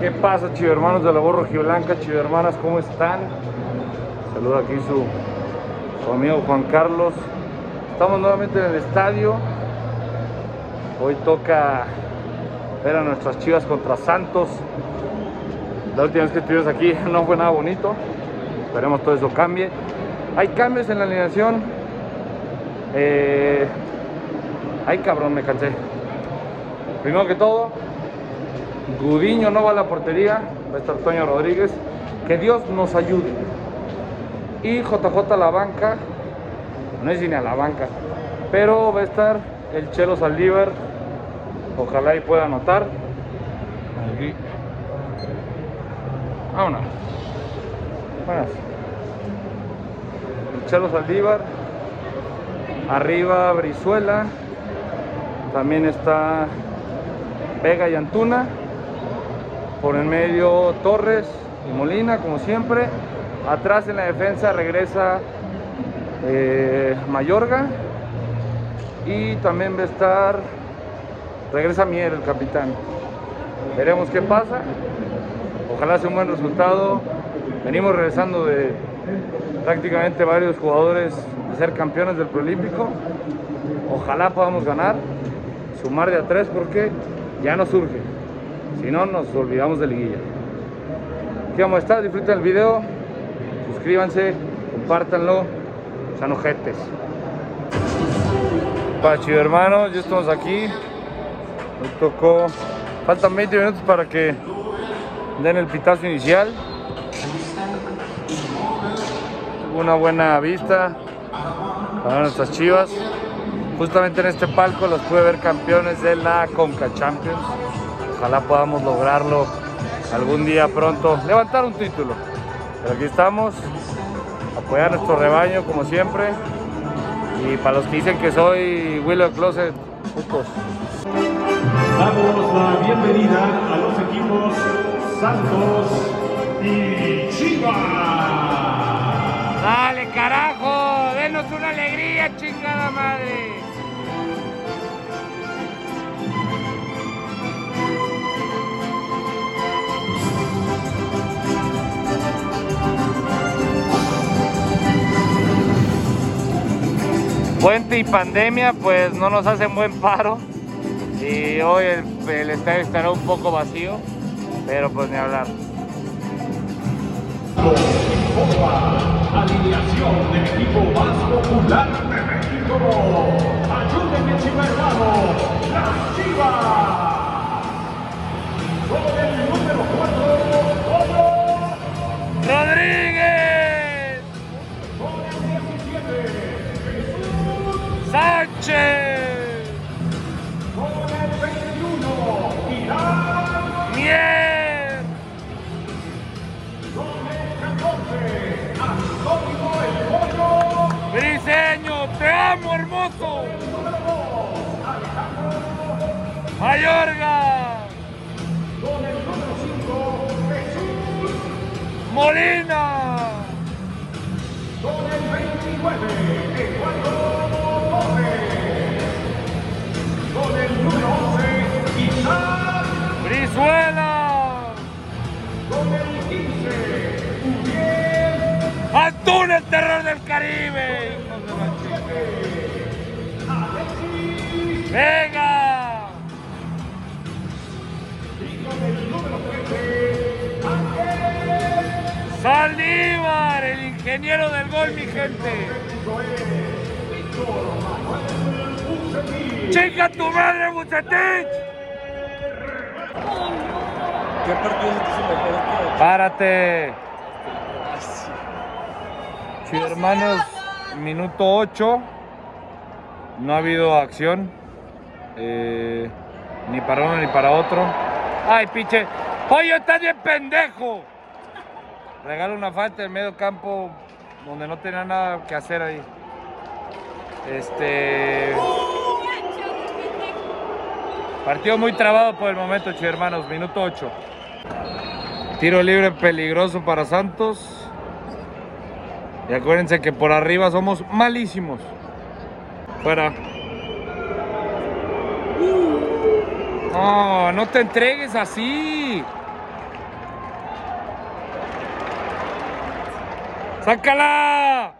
¿Qué pasa, chivo hermanos de la voz rojiblanca, chivo hermanas, cómo están? Saluda aquí su, su amigo Juan Carlos. Estamos nuevamente en el estadio. Hoy toca ver a nuestras chivas contra Santos. La última vez que estuvimos aquí no fue nada bonito. Esperemos todo eso cambie. Hay cambios en la alineación. Eh, ay, cabrón, me cansé. Primero que todo, Gudiño no va a la portería. Va a estar Toño Rodríguez. Que Dios nos ayude. Y JJ a la banca. No es ni a la banca. Pero va a estar el Chelo Saldívar. Ojalá y pueda anotar. Aquí. Vámonos. Buenas. El Chelo Saldívar. Arriba Brizuela. También está Vega y Antuna. Por el medio Torres y Molina, como siempre. Atrás en la defensa regresa eh, Mayorga. Y también va a estar. Regresa Mier, el capitán. Veremos qué pasa. Ojalá sea un buen resultado. Venimos regresando de prácticamente varios jugadores de ser campeones del Proolímpico. Ojalá podamos ganar, sumar de a tres porque ya no surge. Si no, nos olvidamos de liguilla. Aquí vamos a estar, disfruten el video, suscríbanse, compártanlo, sean ojetes. Pachi hermanos, ya estamos aquí. Nos tocó, faltan 20 minutos para que den el pitazo inicial. Una buena vista para nuestras chivas. Justamente en este palco los pude ver campeones de la Conca Champions. Ojalá podamos lograrlo algún día pronto, levantar un título. Pero aquí estamos, apoyar a nuestro rebaño como siempre. Y para los que dicen que soy Willow Closet, putos. Damos la bienvenida a los equipos Santos y Chivas. ¡Dale, carajo! ¡Denos una alegría, chingada madre! Puente y pandemia, pues no nos hacen buen paro. Y hoy el, el estadio estará un poco vacío, pero pues ni hablar. Alineación del equipo más popular de México. Mayorga, con el número 5, Jesús, Molina, con el 29, Eduardo Torres, con el número 11, Isaac, Brizuela, con el 15, Uriel, Antuna, el terror del Caribe. Ingeniero del gol, mi gente. ¡Chica tu madre, Bucetich! ¿Qué partido se te hizo mejor que Párate. Sí, hermanos, minuto 8. No ha habido acción. Eh, ni para uno ni para otro. ¡Ay, pinche! ¡Pollo, estás bien pendejo! Regala una falta en medio campo donde no tenía nada que hacer ahí. Este. Partido muy trabado por el momento, chi hermanos. Minuto 8. Tiro libre peligroso para Santos. Y acuérdense que por arriba somos malísimos. Fuera. No, no te entregues así. ¡Sácala!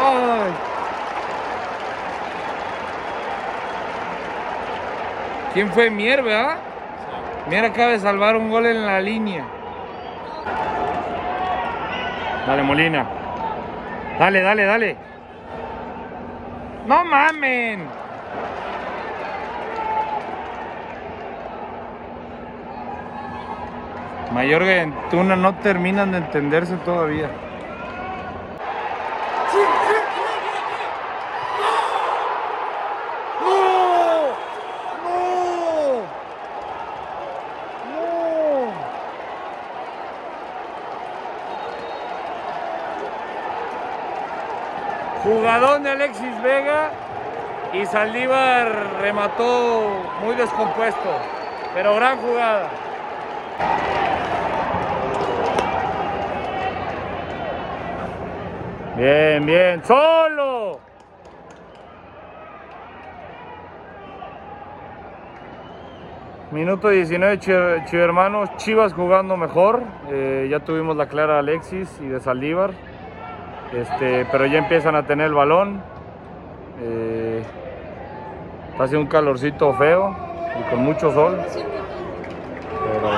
¡Ay! ¿Quién fue Mier, verdad? Mier acaba de salvar un gol en la línea. Dale, Molina. Dale, dale, dale. ¡No mamen! Mayorga y Antuna no terminan de entenderse todavía. Jugadón de Alexis Vega y Saldívar remató muy descompuesto, pero gran jugada. Bien, bien, solo. Minuto 19, Chi- Chivermanos, Chivas jugando mejor. Eh, ya tuvimos la clara de Alexis y de Saldívar. Este, pero ya empiezan a tener el balón. Eh, haciendo un calorcito feo y con mucho sol. Pero.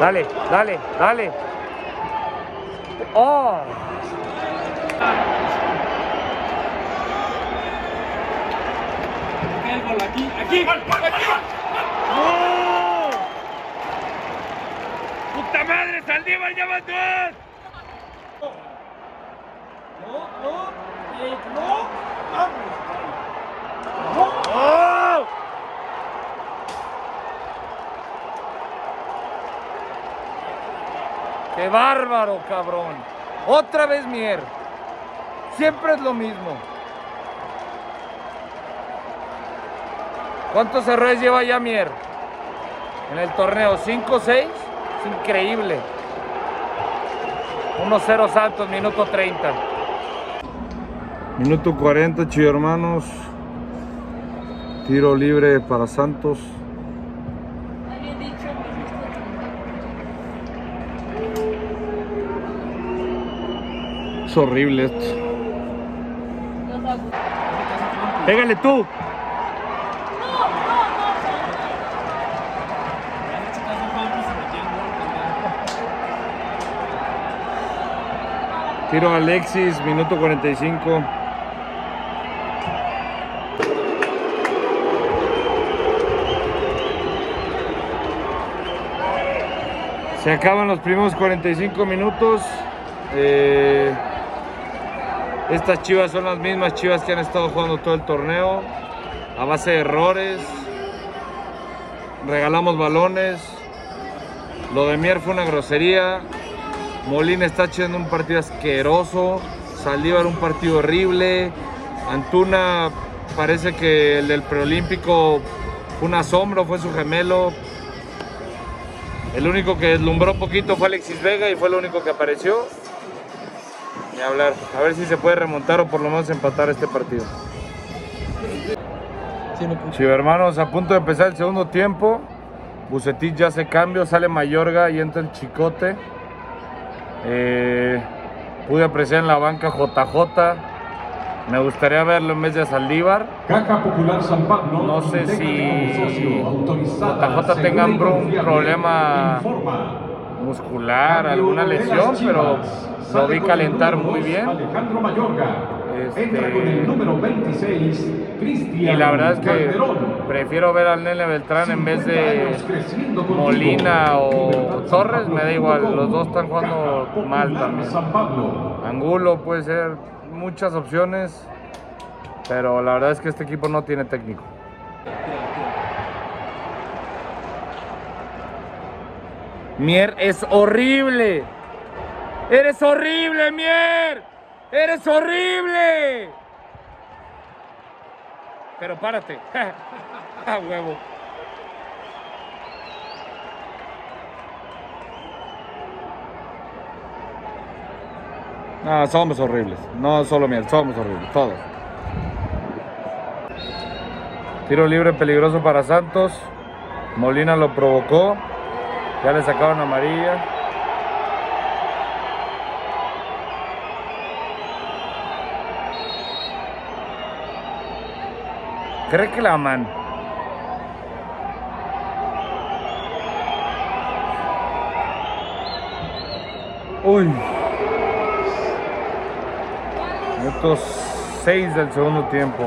Dale, dale, dale. ¡Oh! Aquí gol, aquí. ¡No! ¡Puta madre! ¡Saldívar ya va dos! No, no, eh, no, vamos. ¡Oh! ¡Qué bárbaro, cabrón! Otra vez Mier. Siempre es lo mismo. ¿Cuántos errores lleva ya Mier? En el torneo, ¿5 o 6? Es increíble. 1-0 Santos, minuto 30. Minuto 40, chido hermanos. Tiro libre para Santos. Es horrible esto. Pégale tú. Ya en este caso fue antes de meter el gol, Tiro Alexis, minuto 45. Se acaban los primeros 45 minutos. Eh, estas chivas son las mismas chivas que han estado jugando todo el torneo. A base de errores. Regalamos balones. Lo de Mier fue una grosería. Molina está haciendo un partido asqueroso. Saldívar un partido horrible. Antuna parece que el del preolímpico fue un asombro, fue su gemelo. El único que deslumbró poquito fue Alexis Vega y fue el único que apareció. Ni hablar. A ver si se puede remontar o por lo menos empatar este partido. Sí. Chivermanos, a punto de empezar el segundo tiempo. Bucetich ya hace cambio, sale Mayorga y entra el Chicote. Eh, pude apreciar en la banca JJ. Me gustaría verlo en vez de Saldívar. Caja Popular San Pablo. No sé si JJ tenga un problema. Muscular, alguna lesión, pero lo vi calentar muy bien. Alejandro Mayorga. Este- Entra con el número 26, Cristian Y la verdad es que. Prefiero ver al Nene Beltrán en vez 50 de. Molina o Torres, me da igual, los dos están jugando mal. Angulo puede ser muchas opciones, pero la verdad es que este equipo no tiene técnico. Mier es horrible. Eres horrible, Mier. Eres horrible. Pero párate. A huevo. No, somos horribles. No solo Mier, somos horribles, todos. Tiro libre peligroso para Santos. Molina lo provocó. Ya le sacaron amarilla. Reclaman. Uy. Minutos 6 del segundo tiempo.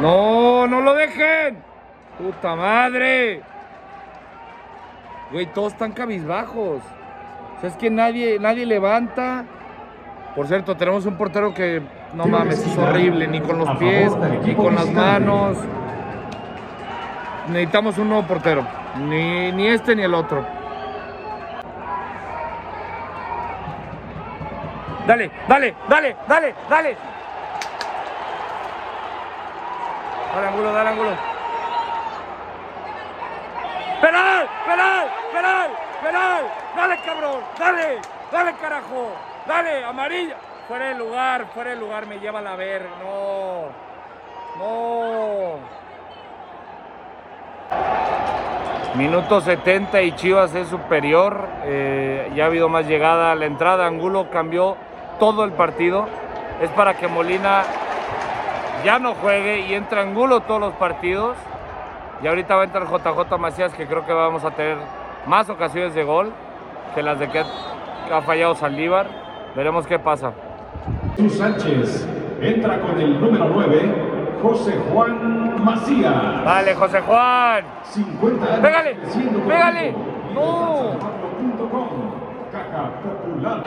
No, no lo dejen. Puta madre. Güey, todos están cabizbajos. O sea, es que nadie, nadie levanta. Por cierto, tenemos un portero que no mames, es horrible, ni con los pies, ni con las manos. Necesitamos un nuevo portero. Ni, ni este ni el otro. Dale, dale, dale, dale, dale. Dale ángulo, dale ángulo. ¡Penal! ¡Penal! ¡Penal! ¡Penal! ¡Dale, cabrón! ¡Dale! ¡Dale, carajo! ¡Dale! ¡Amarilla! Fuera de lugar, fuera de lugar, me lleva a la verga. No. No. Minuto 70 y Chivas es superior. Eh, ya ha habido más llegada. La entrada Angulo cambió todo el partido. Es para que Molina ya no juegue y entre Angulo todos los partidos. Y ahorita va a entrar JJ Macías, que creo que vamos a tener más ocasiones de gol que las de que ha fallado Saldívar. Veremos qué pasa. Sánchez entra con el número 9, José Juan Macías. Dale, José Juan. 50 años Pégale, pégale. No. Sanpablo.com, Caja Popular.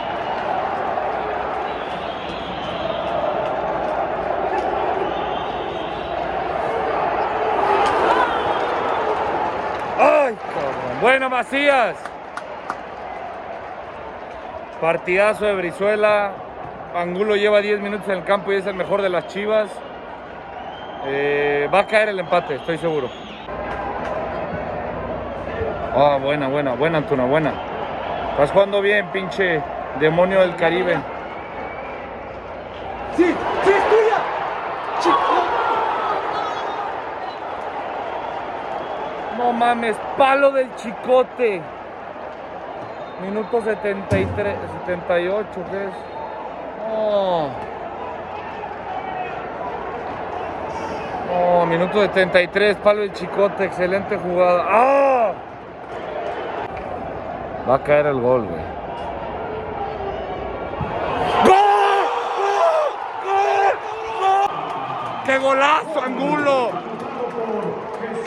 ¡Ay! Bueno, Macías. Partidazo de Brizuela. Angulo lleva 10 minutos en el campo y es el mejor de las chivas. Eh, va a caer el empate, estoy seguro. Ah, buena, buena, buena, Antuna, buena. Estás jugando bien, pinche demonio del Caribe. ¡Sí! ¡Sí, es tuya! No mames, palo del chicote. Minuto 73, 78, ¿qué es? No. No, minuto 73, palo del chicote, excelente jugada. ¡Ah! Va a caer el gol, güey. ¡Gol! ¡Gol! ¡Gol! ¡Qué golazo, Angulo!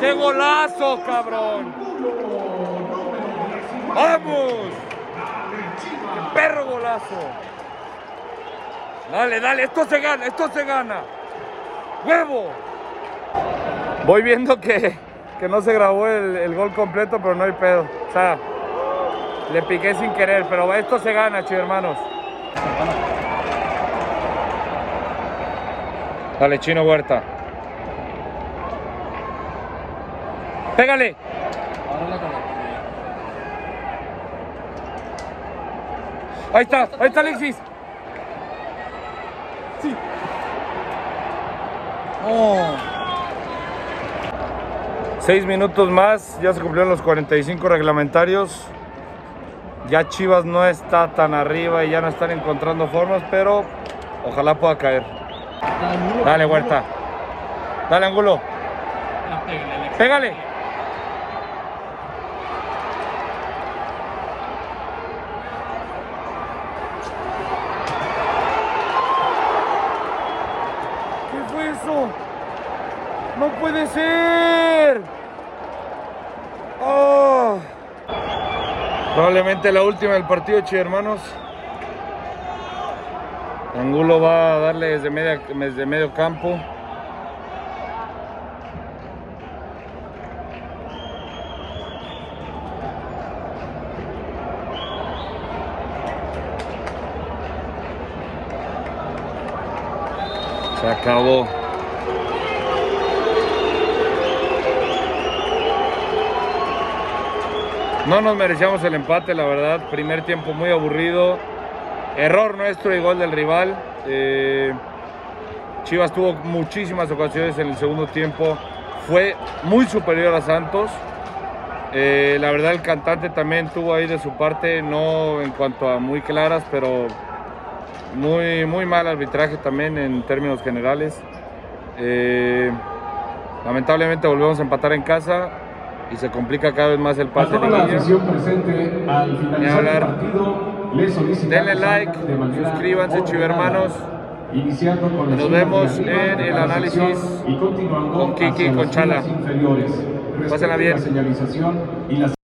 ¡Qué golazo, cabrón! ¡Vamos! ¡Qué perro golazo! Dale, dale, esto se gana, esto se gana. ¡Huevo! Voy viendo que, que no se grabó el, el gol completo, pero no hay pedo. O sea, le piqué sin querer, pero esto se gana, chicos hermanos. Dale, Chino Huerta. Pégale. Ahí está, ahí está Alexis. Sí. Oh. Seis minutos más, ya se cumplieron los 45 reglamentarios. Ya Chivas no está tan arriba y ya no están encontrando formas, pero ojalá pueda caer. Dale, Huerta. Dale, Angulo. Pégale. ¿Qué fue eso? No puede ser. Oh. Probablemente la última del partido, chi hermanos. Angulo va a darle desde, media, desde medio campo. Se acabó. No nos merecíamos el empate, la verdad. Primer tiempo muy aburrido. Error nuestro y gol del rival. Eh, Chivas tuvo muchísimas ocasiones en el segundo tiempo. Fue muy superior a Santos. Eh, la verdad el cantante también tuvo ahí de su parte, no en cuanto a muy claras, pero muy, muy mal arbitraje también en términos generales. Eh, lamentablemente volvemos a empatar en casa y se complica cada vez más el pase de toda la afición presente al el partido, les Denle like, suscríbanse, chivermanos. Iniciando con Nos vemos en el análisis sección y continuando con Kiki con Chala. Pásenla bien. La señalización y las